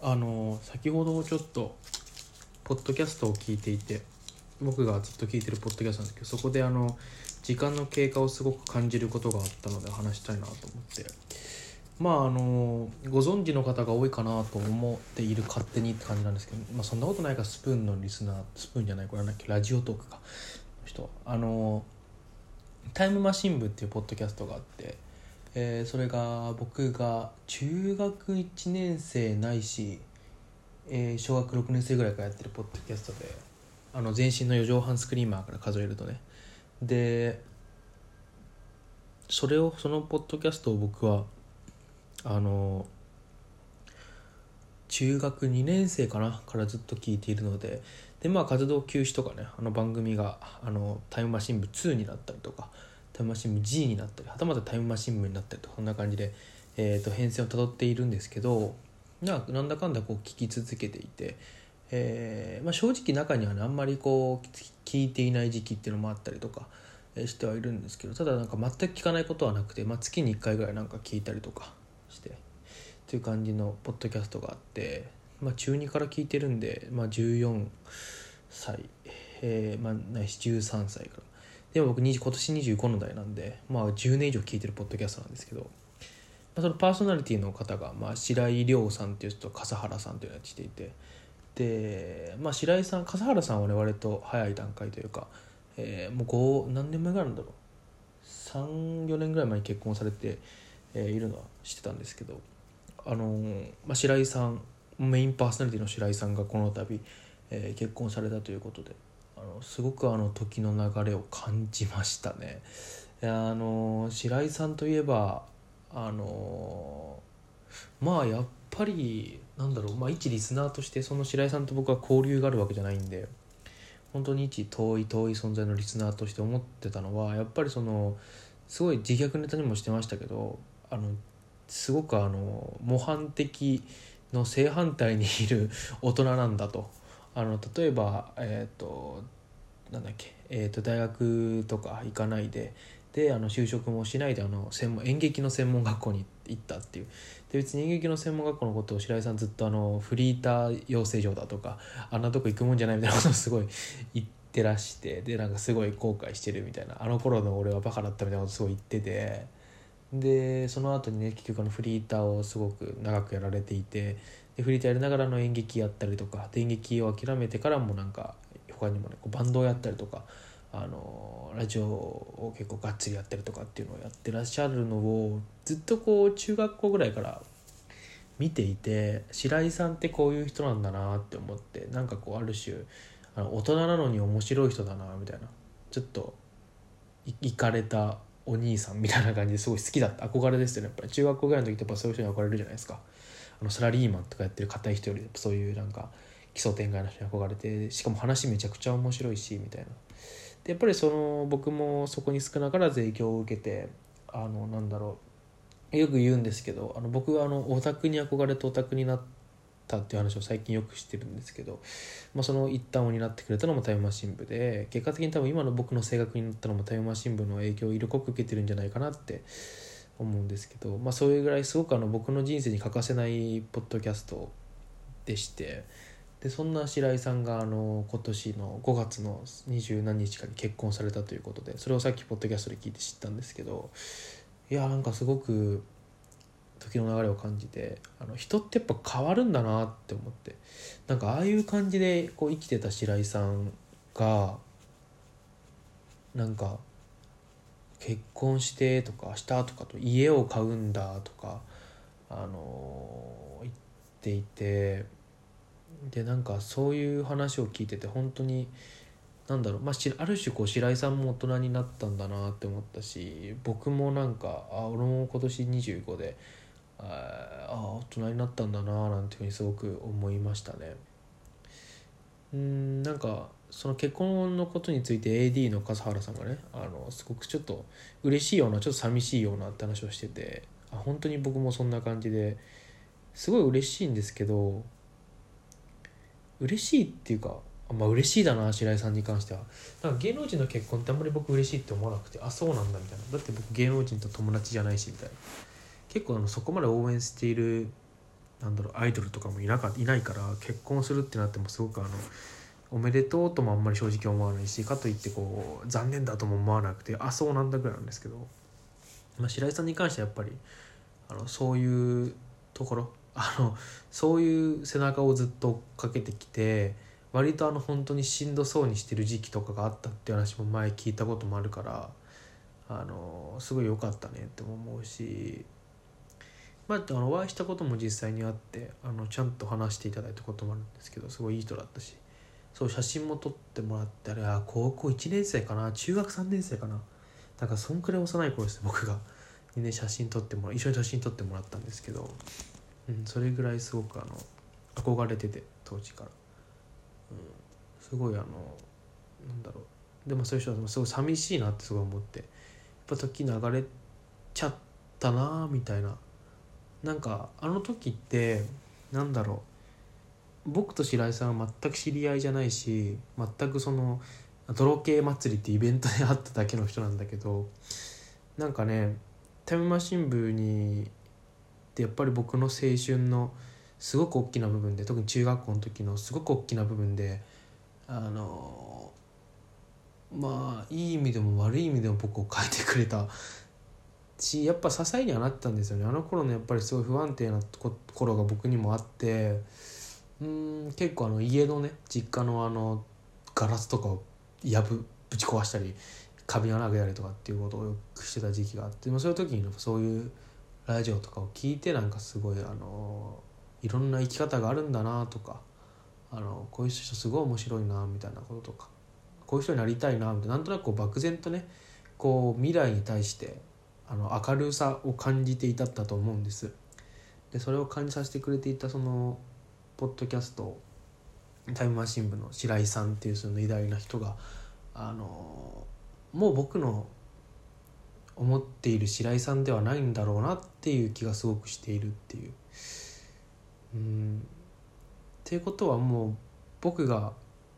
あの先ほどちょっとポッドキャストを聞いていて僕がずっと聞いてるポッドキャストなんですけどそこであの時間の経過をすごく感じることがあったので話したいなと思って。まああのご存知の方が多いかなと思っている勝手にって感じなんですけど、まあ、そんなことないかスプーンのリスナースプーンじゃないこれなんだっけラジオトークかの人あのタイムマシン部っていうポッドキャストがあってえー、それが僕が中学1年生ないし、えー、小学6年生ぐらいからやってるポッドキャストであの全身の4畳半スクリーマーから数えるとね。でそれをそのポッドキャストを僕はあの中学2年生かなからずっと聞いているのででまあ活動休止とかねあの番組があのタイムマシン部2になったりとかタイムマシン部 G になったりはたまたタイムマシン部になったりとそんな感じで、えー、と変遷をたどっているんですけどなんだかんだこう聞き続けていて、えーまあ、正直中にはねあんまりこう聞いていない時期っていうのもあったりとかしてはいるんですけどただなんか全く聞かないことはなくて、まあ、月に1回ぐらいなんか聞いたりとかしてという感じのポッドキャストがあって、まあ、中2から聞いてるんで、まあ、14歳、えーまあ、ないし13歳からでも僕今年25の代なんで、まあ、10年以上聞いてるポッドキャストなんですけど、まあ、そのパーソナリティの方が、まあ、白井亮さんっていう人と笠原さんというのをやっていてで、まあ、白井さん笠原さんはね割と早い段階というか、えー、もう5何年前ぐらいなんだろう。34年ぐらい前に結婚されて、えー、いるのは知ってたんですけどあのー、まあ、白井さんメインパーソナリティの白井さんがこの度、えー、結婚されたということで。あのすごくあの時の流れを感じましたね。あの白井さんといえばあのまあやっぱりなんだろう、まあ、一リスナーとしてその白井さんと僕は交流があるわけじゃないんで本当に一遠い遠い存在のリスナーとして思ってたのはやっぱりそのすごい自虐ネタにもしてましたけどあのすごくあの模範的の正反対にいる大人なんだとあの例えばえっ、ー、となんだっけ、えーと、大学とか行かないでであの就職もしないであの専門演劇の専門学校に行ったっていう。で別に演劇の専門学校のことを白井さんずっとあのフリーター養成所だとかあんなとこ行くもんじゃないみたいなことをすごい 言ってらしてでなんかすごい後悔してるみたいな。あの頃の俺はバカだったみたいなことすごい言ってて。でその後にね結局あのフリーターをすごく長くやられていてでフリーターやりながらの演劇やったりとか演劇を諦めてからもなんか他にもねこうバンドをやったりとかあのラジオを結構がっつりやったりとかっていうのをやってらっしゃるのをずっとこう中学校ぐらいから見ていて白井さんってこういう人なんだなって思ってなんかこうある種あの大人なのに面白い人だなみたいなちょっといかれたお兄さんみたいな感じですごい好きだった憧れですよね。やっぱり中学校ぐらいの時ってやっぱそういう人に憧れるじゃないですか。あのサラリーマンとかやってる硬い人よりそういうなんか奇想天外な人に憧れてしかも話めちゃくちゃ面白いしみたいな。でやっぱりその僕もそこに少なからず影響を受けてあのなんだろう。よく言うんですけどあの僕はあのオタクに憧れてオタクになったっていう話を最近よくしてるんですけど、まあ、その一端を担ってくれたのもタイムマシン部で結果的に多分今の僕の性格になったのもタイムマシン部の影響を色濃く受けてるんじゃないかなって思うんですけど、まあ、そういうぐらいすごくあの僕の人生に欠かせないポッドキャストでしてでそんな白井さんがあの今年の5月の二十何日かに結婚されたということでそれをさっきポッドキャストで聞いて知ったんですけどいやなんかすごく時の流れを感じてあの人ってやっぱ変わるんだなって思ってなんかああいう感じでこう生きてた白井さんがなんか結婚してとかしたとかと家を買うんだとかあの言っていてでなんかそういう話を聞いてて本当になんだろう、まあ、ある種こう白井さんも大人になったんだなって思ったし僕もなんかあ俺も今年25でああ大人になったんだななんていうふうにすごく思いましたね。うんなんかその結婚のことについて AD の笠原さんがねあのすごくちょっと嬉しいようなちょっと寂しいようなって話をしててあ本当に僕もそんな感じですごい嬉しいんですけど嬉しいっていうかまあ嬉しいだな白井さんに関しては。なんか芸能人の結婚ってあんまり僕嬉しいって思わなくてあそうなんだみたいな。だって僕芸能人と友達じゃないしみたいな。結構あのそこまで応援しているなんだろうアイドルとかもいなかいないから結婚するってなってもすごくあのおめでとうともあんまり正直思わないしかといってこう残念だとも思わなくてあそうなんだぐらいなんですけど、まあ、白井さんに関してはやっぱりあのそういうところあのそういう背中をずっとかけてきて割とあの本当にしんどそうにしてる時期とかがあったっていう話も前聞いたこともあるからあのすごい良かったねって思うし。まあ、あのお会いしたことも実際にあってあのちゃんと話していただいたこともあるんですけどすごいいい人だったしそう写真も撮ってもらってあれは高校1年生かな中学3年生かなだからそんくらい幼い頃ですね僕が。にね写真撮ってもら一緒に写真撮ってもらったんですけど、うん、それぐらいすごくあの憧れてて当時から、うん、すごいあのなんだろう。でもそういう人はすごい寂しいなってすごい思ってやっぱ時流れちゃったなみたいな。なんかあの時ってなんだろう。僕と白井さんは全く知り合いじゃないし全くその泥系祭りってイベントで会っただけの人なんだけどなんかねタイムマシン部にってやっぱり僕の青春のすごく大きな部分で特に中学校の時のすごく大きな部分であのまあいい意味でも悪い意味でも僕を変えてくれたしやっぱ支えにはなったんですよね。あの頃のやっぱりすごい不安定な頃が僕にもあってうん結構あの家のね実家のあのガラスとかを破ぶち壊したり壁に穴開けたりとかっていうことをよくしてた時期があってそういう時にそういうラジオとかを聞いてなんかすごいあのいろんな生き方があるんだなとかあのこういう人すごい面白いなみたいなこととかこういう人になりたいなみたいななんとなくこう漠然とねこう未来に対してあの明るさを感じていたったと思うんですでそれを感じさせてくれていたそのポッドキャストタイムマシン部の白井さんっていうその偉大な人があのもう僕の思っている白井さんではないんだろうなっていう気がすごくしているっていう。うんっていうことはもう僕が、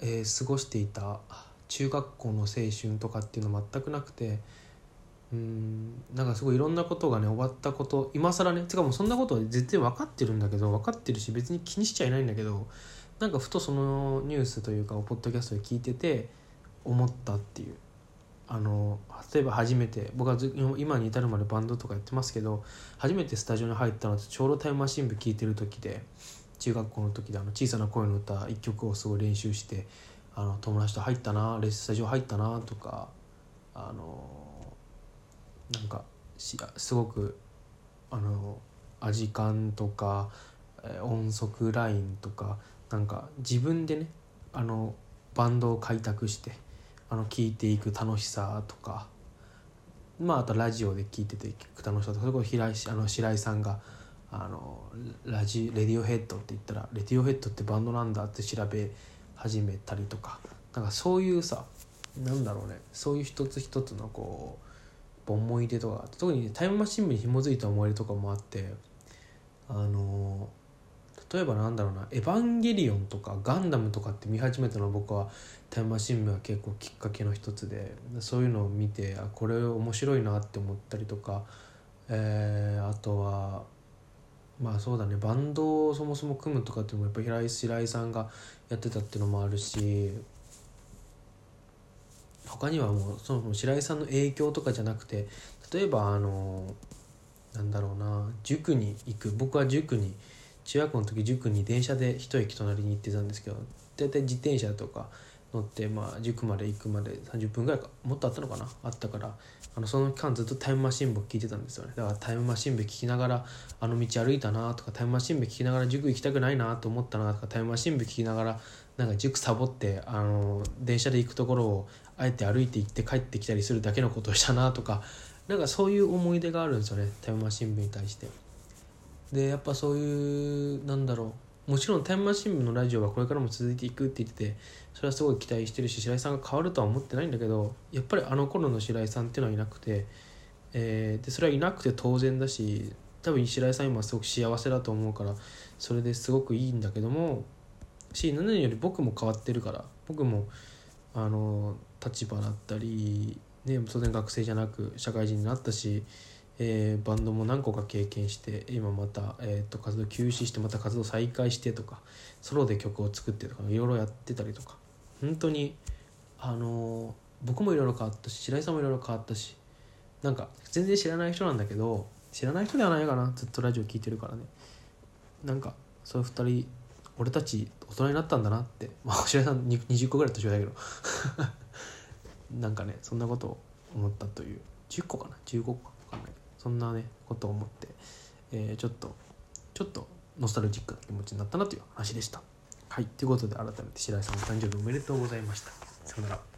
えー、過ごしていた中学校の青春とかっていうのは全くなくてうん。なんかすごいいろんなことがね終わったこと今更ねてかもうそんなことは絶対分かってるんだけど分かってるし別に気にしちゃいないんだけどなんかふとそのニュースというかポッドキャストで聞いてて思ったっていう。あの例えば初めて僕は今に至るまでバンドとかやってますけど初めてスタジオに入ったのはちょうどタイムマシン部聴いてる時で中学校の時であの小さな声の歌1曲をすごい練習してあの友達と入ったなレスタジオ入ったなとかあのなんかすごくあのアジカンとか音速ラインとかなんか自分でねあのバンドを開拓してあの聴いていく楽しさとかまああとラジオで聴いてて聞く楽しさとかそれこそ平井あの白井さんがあのラジレディオヘッドって言ったらレディオヘッドってバンドなんだって調べ始めたりとかなんかそういうさなんだろうねそういう一つ一つのこう思い出とか特に、ね、タイムマシン部に紐づいた思い出とかもあってあの例えばなんだろうな「エヴァンゲリオン」とか「ガンダム」とかって見始めたのは僕はタイムマシン部が結構きっかけの一つでそういうのを見てあこれ面白いなって思ったりとか、えー、あとはまあそうだねバンドをそもそも組むとかっていうのもやっぱ平井白井さんがやってたっていうのもあるし他にはもうそもそも白井さんの影響とかじゃなくて例えばあのなんだろうな塾に行く僕は塾に中学校の時塾に電車で一駅隣に行ってたんですけど大体自転車とか乗ってまあ塾まで行くまで30分ぐらいかもっとあったのかな？あったからあのその期間ずっとタイムマシン部聞いてたんですよね。だからタイムマシン部聞きながらあの道歩いたなとかタイムマシン部聞きながら塾行きたくないなと思ったなとかタイムマシン部聞きながらなんか塾サボってあの電車で行くところをあえて歩いて行って帰ってきたりするだけのことをしたなとかなんかそういう思い出があるんですよね。タイムマシン部に対して。でやっぱそういうなんだろう。もちろんタイムマシン部のラジオはこれからも続いていくって言っててそれはすごい期待してるし白井さんが変わるとは思ってないんだけどやっぱりあの頃の白井さんっていうのはいなくて、えー、でそれはいなくて当然だし多分白井さん今すごく幸せだと思うからそれですごくいいんだけどもし何より僕も変わってるから僕もあの立場だったり、ね、当然学生じゃなく社会人になったし、えーバンドも何個か経験して今また、えー、と活動休止してまた活動再開してとかソロで曲を作ってとかいろいろやってたりとか。本当にあのー僕もいろいろ変わったし白井さんもいろいろ変わったしなんか全然知らない人なんだけど知らない人ではないかなずっとラジオ聞いてるからね。なんかそういう2人俺たち大人になったんだなって。まあ白井さん20個ぐらい年上だけど。なんかねそんなことを思ったという。10個かな？15個か分かんないそんなねことを思って、えーちょっとちょっとノスタルジックな気持ちになったなという話でした。はい。ということで改めて白井さんお誕生日おめでとうございました。さよなら。